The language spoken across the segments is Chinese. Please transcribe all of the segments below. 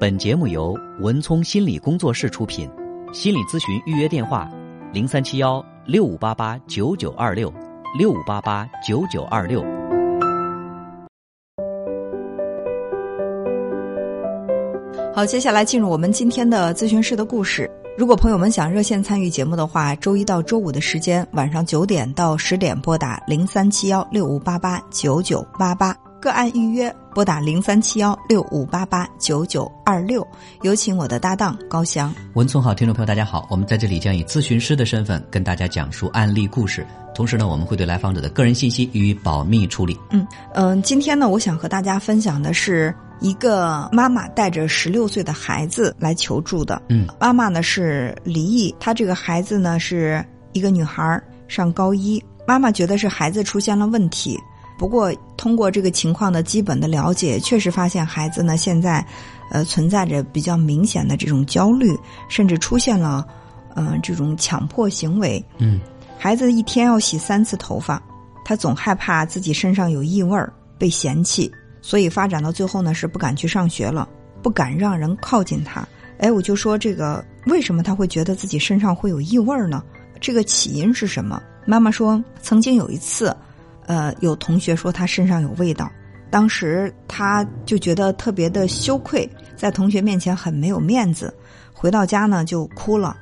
本节目由文聪心理工作室出品，心理咨询预约电话：零三七幺六五八八九九二六六五八八九九二六。好，接下来进入我们今天的咨询室的故事。如果朋友们想热线参与节目的话，周一到周五的时间晚上九点到十点拨打零三七幺六五八八九九八八。个案预约，拨打零三七幺六五八八九九二六。有请我的搭档高翔。文聪好，听众朋友大家好，我们在这里将以咨询师的身份跟大家讲述案例故事，同时呢，我们会对来访者的个人信息予以保密处理。嗯嗯，今天呢，我想和大家分享的是一个妈妈带着十六岁的孩子来求助的。嗯，妈妈呢是离异，她这个孩子呢是一个女孩，上高一。妈妈觉得是孩子出现了问题。不过，通过这个情况的基本的了解，确实发现孩子呢现在，呃，存在着比较明显的这种焦虑，甚至出现了，嗯，这种强迫行为。嗯，孩子一天要洗三次头发，他总害怕自己身上有异味儿被嫌弃，所以发展到最后呢是不敢去上学了，不敢让人靠近他。哎，我就说这个为什么他会觉得自己身上会有异味儿呢？这个起因是什么？妈妈说，曾经有一次。呃，有同学说他身上有味道，当时他就觉得特别的羞愧，在同学面前很没有面子。回到家呢就哭了，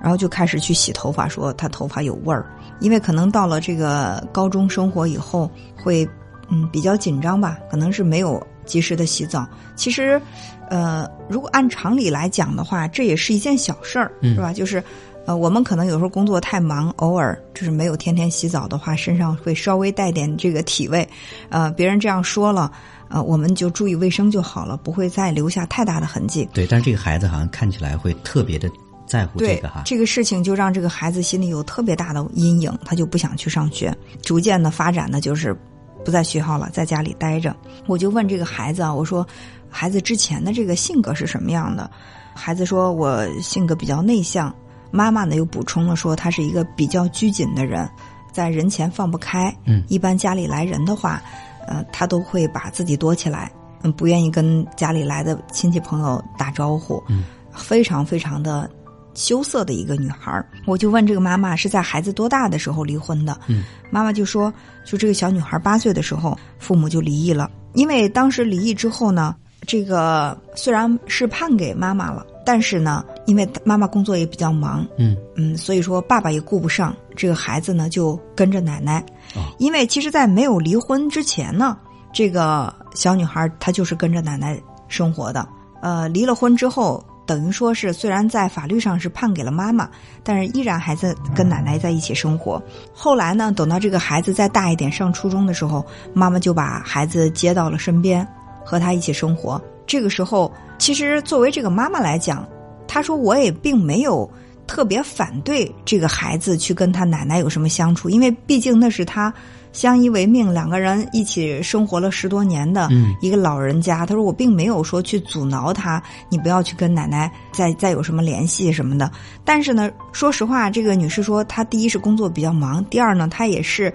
然后就开始去洗头发，说他头发有味儿。因为可能到了这个高中生活以后，会嗯比较紧张吧，可能是没有及时的洗澡。其实，呃，如果按常理来讲的话，这也是一件小事儿，是吧？就是。呃，我们可能有时候工作太忙，偶尔就是没有天天洗澡的话，身上会稍微带点这个体味。呃，别人这样说了，呃，我们就注意卫生就好了，不会再留下太大的痕迹。对，但是这个孩子好像看起来会特别的在乎这个哈。这个事情就让这个孩子心里有特别大的阴影，他就不想去上学，逐渐的发展的就是不在学校了，在家里待着。我就问这个孩子啊，我说，孩子之前的这个性格是什么样的？孩子说我性格比较内向。妈妈呢又补充了说，他是一个比较拘谨的人，在人前放不开。嗯，一般家里来人的话，呃，他都会把自己躲起来，嗯，不愿意跟家里来的亲戚朋友打招呼。嗯，非常非常的羞涩的一个女孩我就问这个妈妈是在孩子多大的时候离婚的？嗯，妈妈就说，就这个小女孩八岁的时候，父母就离异了。因为当时离异之后呢，这个虽然是判给妈妈了。但是呢，因为妈妈工作也比较忙，嗯嗯，所以说爸爸也顾不上，这个孩子呢就跟着奶奶。哦，因为其实，在没有离婚之前呢，这个小女孩她就是跟着奶奶生活的。呃，离了婚之后，等于说是虽然在法律上是判给了妈妈，但是依然还在跟奶奶在一起生活。后来呢，等到这个孩子再大一点，上初中的时候，妈妈就把孩子接到了身边，和他一起生活。这个时候。其实，作为这个妈妈来讲，她说我也并没有特别反对这个孩子去跟他奶奶有什么相处，因为毕竟那是他相依为命，两个人一起生活了十多年的一个老人家。她说我并没有说去阻挠他，你不要去跟奶奶再再有什么联系什么的。但是呢，说实话，这个女士说，她第一是工作比较忙，第二呢，她也是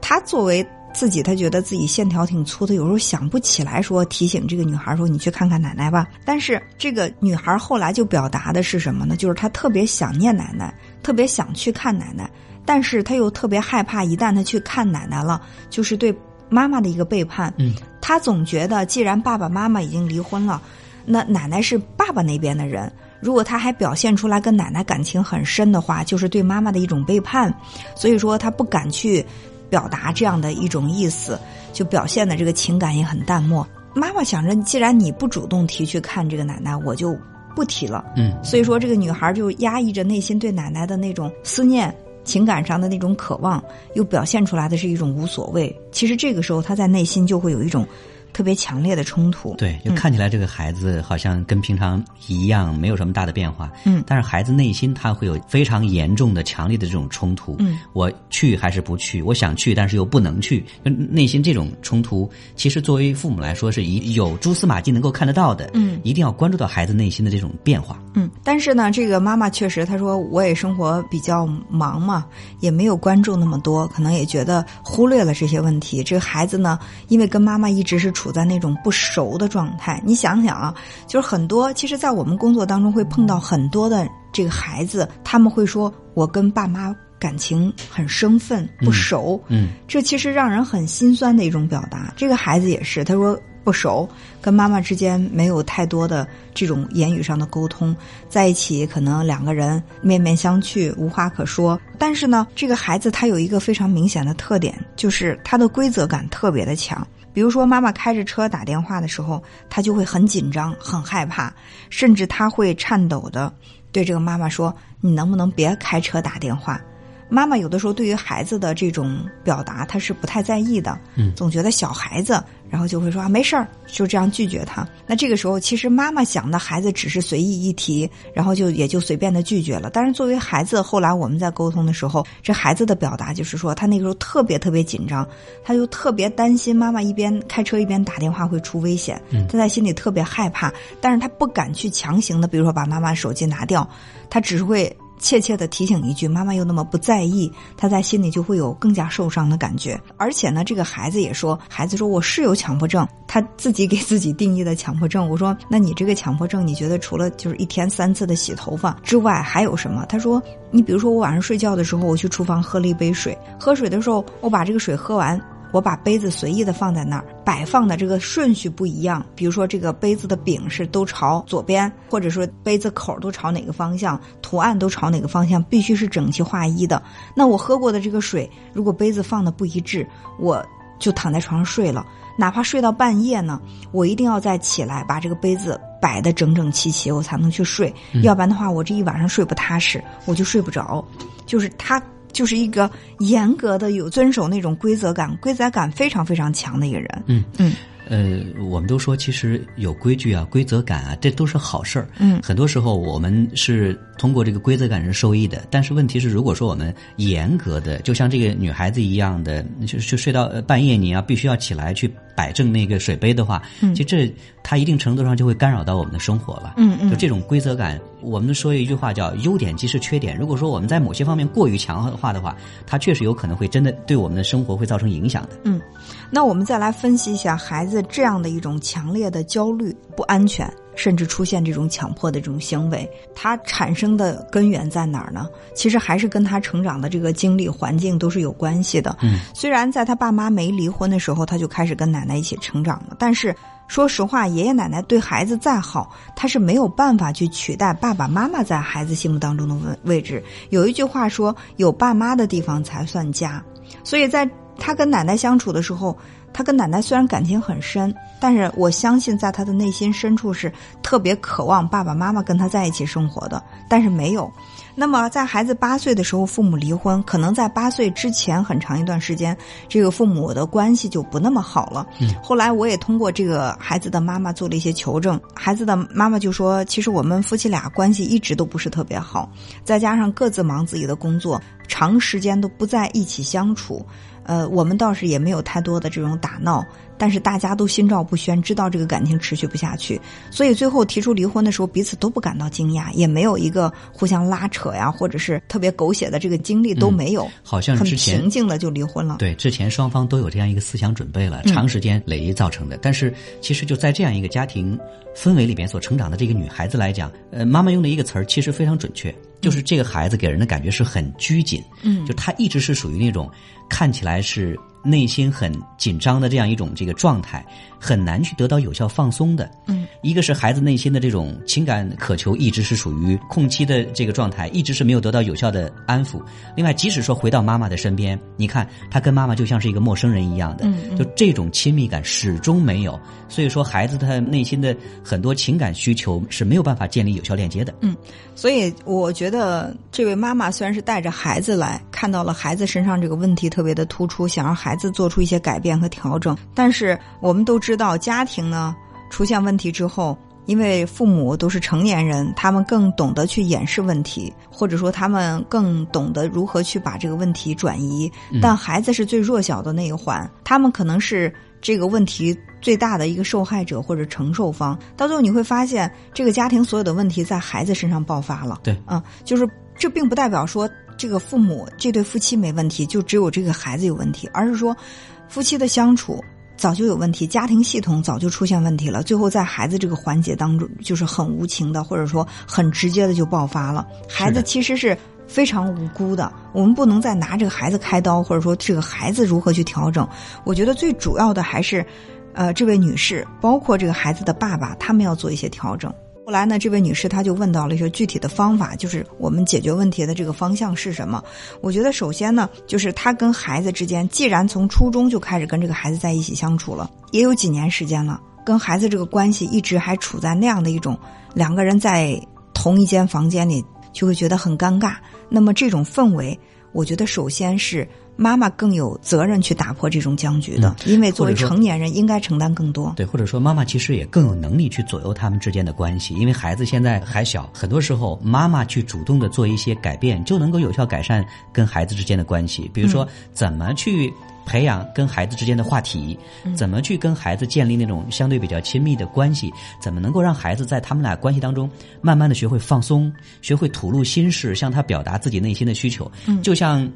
她作为。自己他觉得自己线条挺粗的，有时候想不起来说提醒这个女孩说你去看看奶奶吧。但是这个女孩后来就表达的是什么呢？就是她特别想念奶奶，特别想去看奶奶，但是她又特别害怕，一旦她去看奶奶了，就是对妈妈的一个背叛。嗯，她总觉得既然爸爸妈妈已经离婚了，那奶奶是爸爸那边的人，如果她还表现出来跟奶奶感情很深的话，就是对妈妈的一种背叛，所以说她不敢去。表达这样的一种意思，就表现的这个情感也很淡漠。妈妈想着，既然你不主动提去看这个奶奶，我就不提了。嗯，所以说这个女孩就压抑着内心对奶奶的那种思念、情感上的那种渴望，又表现出来的是一种无所谓。其实这个时候，她在内心就会有一种。特别强烈的冲突，对，就看起来这个孩子好像跟平常一样，没有什么大的变化。嗯，但是孩子内心他会有非常严重的、强烈的这种冲突。嗯，我去还是不去？我想去，但是又不能去。内心这种冲突，其实作为父母来说是一有蛛丝马迹能够看得到的。嗯，一定要关注到孩子内心的这种变化。嗯，但是呢，这个妈妈确实，她说我也生活比较忙嘛，也没有关注那么多，可能也觉得忽略了这些问题。这个孩子呢，因为跟妈妈一直是处在那种不熟的状态，你想想啊，就是很多，其实，在我们工作当中会碰到很多的这个孩子，他们会说我跟爸妈感情很生分，不熟，嗯，这其实让人很心酸的一种表达。这个孩子也是，他说。不熟，跟妈妈之间没有太多的这种言语上的沟通，在一起可能两个人面面相觑，无话可说。但是呢，这个孩子他有一个非常明显的特点，就是他的规则感特别的强。比如说，妈妈开着车打电话的时候，他就会很紧张、很害怕，甚至他会颤抖的对这个妈妈说：“你能不能别开车打电话？”妈妈有的时候对于孩子的这种表达，她是不太在意的，嗯，总觉得小孩子，然后就会说啊没事儿，就这样拒绝他。那这个时候，其实妈妈想的孩子只是随意一提，然后就也就随便的拒绝了。但是作为孩子，后来我们在沟通的时候，这孩子的表达就是说，他那个时候特别特别紧张，他就特别担心妈妈一边开车一边打电话会出危险，他在心里特别害怕，但是他不敢去强行的，比如说把妈妈手机拿掉，他只是会。切切的提醒一句，妈妈又那么不在意，他在心里就会有更加受伤的感觉。而且呢，这个孩子也说，孩子说我是有强迫症，他自己给自己定义的强迫症。我说，那你这个强迫症，你觉得除了就是一天三次的洗头发之外，还有什么？他说，你比如说我晚上睡觉的时候，我去厨房喝了一杯水，喝水的时候，我把这个水喝完。我把杯子随意的放在那儿，摆放的这个顺序不一样。比如说，这个杯子的柄是都朝左边，或者说杯子口都朝哪个方向，图案都朝哪个方向，必须是整齐划一的。那我喝过的这个水，如果杯子放的不一致，我就躺在床上睡了。哪怕睡到半夜呢，我一定要再起来把这个杯子摆的整整齐齐，我才能去睡。要不然的话，我这一晚上睡不踏实，我就睡不着。就是他。就是一个严格的有遵守那种规则感、规则感非常非常强的一个人。嗯嗯，呃，我们都说其实有规矩啊、规则感啊，这都是好事儿。嗯，很多时候我们是通过这个规则感是受益的，但是问题是，如果说我们严格的，就像这个女孩子一样的，就就睡到半夜，你要必须要起来去。摆正那个水杯的话，其实这它一定程度上就会干扰到我们的生活了。嗯嗯，就这种规则感，我们说一句话叫“优点即是缺点”。如果说我们在某些方面过于强化的话，它确实有可能会真的对我们的生活会造成影响的。嗯，那我们再来分析一下孩子这样的一种强烈的焦虑、不安全。甚至出现这种强迫的这种行为，它产生的根源在哪儿呢？其实还是跟他成长的这个经历环境都是有关系的。嗯，虽然在他爸妈没离婚的时候，他就开始跟奶奶一起成长了，但是说实话，爷爷奶奶对孩子再好，他是没有办法去取代爸爸妈妈在孩子心目当中的位位置。有一句话说：“有爸妈的地方才算家。”所以在他跟奶奶相处的时候。他跟奶奶虽然感情很深，但是我相信在他的内心深处是特别渴望爸爸妈妈跟他在一起生活的，但是没有。那么在孩子八岁的时候，父母离婚，可能在八岁之前很长一段时间，这个父母的关系就不那么好了。嗯，后来我也通过这个孩子的妈妈做了一些求证，孩子的妈妈就说，其实我们夫妻俩关系一直都不是特别好，再加上各自忙自己的工作，长时间都不在一起相处。呃，我们倒是也没有太多的这种打闹，但是大家都心照不宣，知道这个感情持续不下去，所以最后提出离婚的时候，彼此都不感到惊讶，也没有一个互相拉扯呀，或者是特别狗血的这个经历都没有，好像很平静的就离婚了。对，之前双方都有这样一个思想准备了，长时间累积造成的。但是其实就在这样一个家庭氛围里边所成长的这个女孩子来讲，呃，妈妈用的一个词儿其实非常准确，就是这个孩子给人的感觉是很拘谨，嗯，就他一直是属于那种。看起来是内心很紧张的这样一种这个状态，很难去得到有效放松的。嗯，一个是孩子内心的这种情感渴求一直是属于空期的这个状态，一直是没有得到有效的安抚。另外，即使说回到妈妈的身边，你看他跟妈妈就像是一个陌生人一样的，就这种亲密感始终没有。所以说，孩子他内心的很多情感需求是没有办法建立有效链接的。嗯，所以我觉得这位妈妈虽然是带着孩子来看到了孩子身上这个问题特。别的突出，想让孩子做出一些改变和调整。但是我们都知道，家庭呢出现问题之后，因为父母都是成年人，他们更懂得去掩饰问题，或者说他们更懂得如何去把这个问题转移。但孩子是最弱小的那一环，他们可能是这个问题最大的一个受害者或者承受方。到最后你会发现，这个家庭所有的问题在孩子身上爆发了。对，嗯，就是这并不代表说这个父母这对夫妻没问题，就只有这个孩子有问题，而是说夫妻的相处。早就有问题，家庭系统早就出现问题了。最后在孩子这个环节当中，就是很无情的，或者说很直接的就爆发了。孩子其实是非常无辜的，我们不能再拿这个孩子开刀，或者说这个孩子如何去调整。我觉得最主要的还是，呃，这位女士，包括这个孩子的爸爸，他们要做一些调整。后来呢，这位女士她就问到了一些具体的方法，就是我们解决问题的这个方向是什么？我觉得首先呢，就是她跟孩子之间，既然从初中就开始跟这个孩子在一起相处了，也有几年时间了，跟孩子这个关系一直还处在那样的一种两个人在同一间房间里，就会觉得很尴尬。那么这种氛围，我觉得首先是。妈妈更有责任去打破这种僵局的，因为作为成年人应该承担更多。对，或者说妈妈其实也更有能力去左右他们之间的关系，因为孩子现在还小，很多时候妈妈去主动的做一些改变，就能够有效改善跟孩子之间的关系。比如说，怎么去培养跟孩子之间的话题，怎么去跟孩子建立那种相对比较亲密的关系，怎么能够让孩子在他们俩关系当中慢慢的学会放松，学会吐露心事，向他表达自己内心的需求，嗯就像。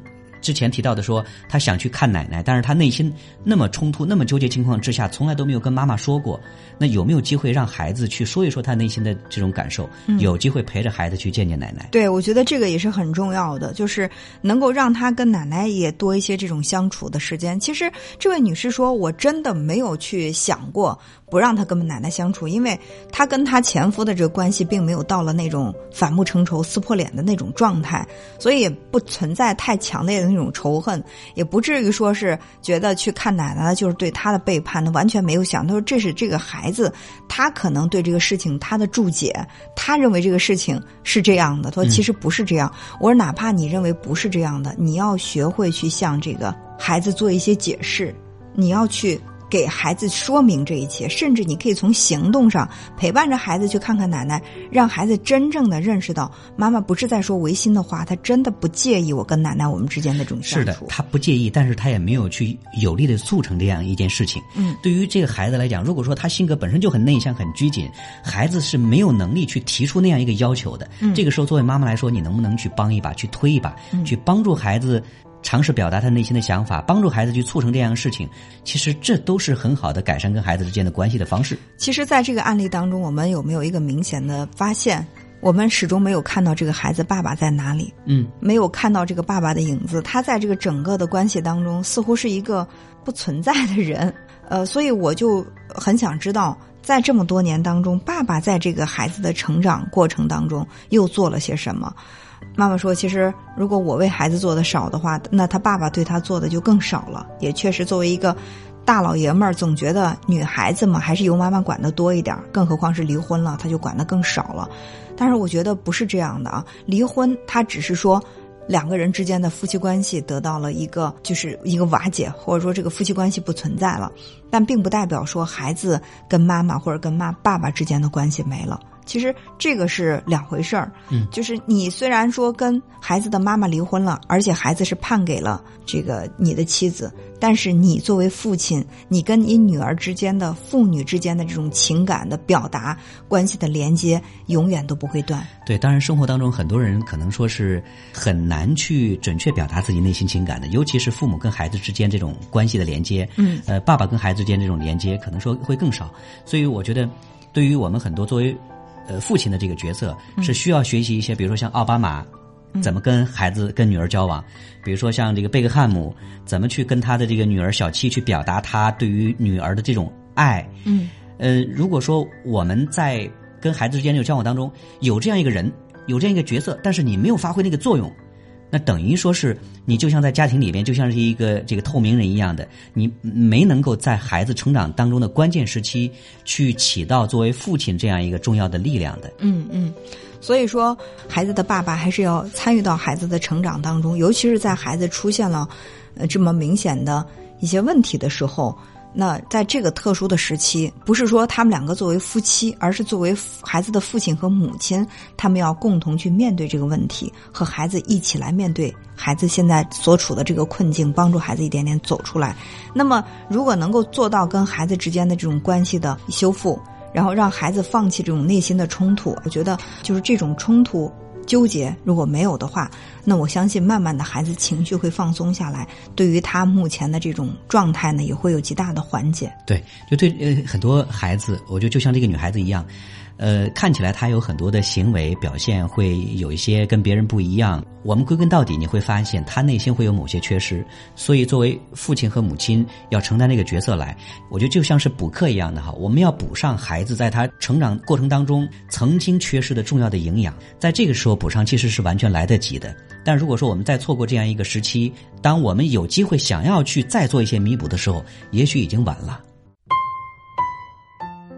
之前提到的说，他想去看奶奶，但是他内心那么冲突、那么纠结情况之下，从来都没有跟妈妈说过。那有没有机会让孩子去说一说他内心的这种感受？有机会陪着孩子去见见奶奶？对，我觉得这个也是很重要的，就是能够让他跟奶奶也多一些这种相处的时间。其实这位女士说，我真的没有去想过。不让他跟奶奶相处，因为他跟他前夫的这个关系并没有到了那种反目成仇、撕破脸的那种状态，所以不存在太强烈的那种仇恨，也不至于说是觉得去看奶奶就是对他的背叛。他完全没有想，他说这是这个孩子，他可能对这个事情他的注解，他认为这个事情是这样的。他说其实不是这样。我说哪怕你认为不是这样的，你要学会去向这个孩子做一些解释，你要去。给孩子说明这一切，甚至你可以从行动上陪伴着孩子去看看奶奶，让孩子真正的认识到妈妈不是在说违心的话，她真的不介意我跟奶奶我们之间的这种相处。是的，他不介意，但是她也没有去有力的促成这样一件事情。嗯，对于这个孩子来讲，如果说他性格本身就很内向、很拘谨，孩子是没有能力去提出那样一个要求的。嗯，这个时候作为妈妈来说，你能不能去帮一把，去推一把，去帮助孩子？尝试表达他内心的想法，帮助孩子去促成这样的事情，其实这都是很好的改善跟孩子之间的关系的方式。其实，在这个案例当中，我们有没有一个明显的发现？我们始终没有看到这个孩子爸爸在哪里，嗯，没有看到这个爸爸的影子。他在这个整个的关系当中，似乎是一个不存在的人。呃，所以我就很想知道，在这么多年当中，爸爸在这个孩子的成长过程当中又做了些什么？妈妈说：“其实，如果我为孩子做的少的话，那他爸爸对他做的就更少了。也确实，作为一个大老爷们儿，总觉得女孩子嘛，还是由妈妈管的多一点。更何况是离婚了，他就管的更少了。但是我觉得不是这样的啊，离婚他只是说两个人之间的夫妻关系得到了一个就是一个瓦解，或者说这个夫妻关系不存在了，但并不代表说孩子跟妈妈或者跟妈爸爸之间的关系没了。”其实这个是两回事儿，嗯，就是你虽然说跟孩子的妈妈离婚了，而且孩子是判给了这个你的妻子，但是你作为父亲，你跟你女儿之间的父女之间的这种情感的表达关系的连接，永远都不会断。对，当然生活当中很多人可能说是很难去准确表达自己内心情感的，尤其是父母跟孩子之间这种关系的连接，嗯，呃，爸爸跟孩子之间这种连接可能说会更少，所以我觉得，对于我们很多作为。呃，父亲的这个角色是需要学习一些，比如说像奥巴马怎么跟孩子、跟女儿交往，比如说像这个贝克汉姆怎么去跟他的这个女儿小七去表达他对于女儿的这种爱。嗯，呃，如果说我们在跟孩子之间这个交往当中有这样一个人，有这样一个角色，但是你没有发挥那个作用。那等于说是你就像在家庭里边，就像是一个这个透明人一样的，你没能够在孩子成长当中的关键时期去起到作为父亲这样一个重要的力量的。嗯嗯，所以说孩子的爸爸还是要参与到孩子的成长当中，尤其是在孩子出现了呃这么明显的一些问题的时候，那在这个特殊的时期，不是说他们两个作为夫妻，而是作为孩子的父亲和母亲，他们要共同去面对这个问题，和孩子一起来面对孩子现在所处的这个困境，帮助孩子一点点走出来。那么，如果能够做到跟孩子之间的这种关系的修复，然后让孩子放弃这种内心的冲突，我觉得就是这种冲突。纠结如果没有的话，那我相信慢慢的孩子情绪会放松下来，对于他目前的这种状态呢，也会有极大的缓解。对，就对呃很多孩子，我觉得就像这个女孩子一样。呃，看起来他有很多的行为表现会有一些跟别人不一样。我们归根到底，你会发现他内心会有某些缺失。所以，作为父亲和母亲要承担这个角色来，我觉得就像是补课一样的哈。我们要补上孩子在他成长过程当中曾经缺失的重要的营养，在这个时候补上其实是完全来得及的。但如果说我们再错过这样一个时期，当我们有机会想要去再做一些弥补的时候，也许已经晚了。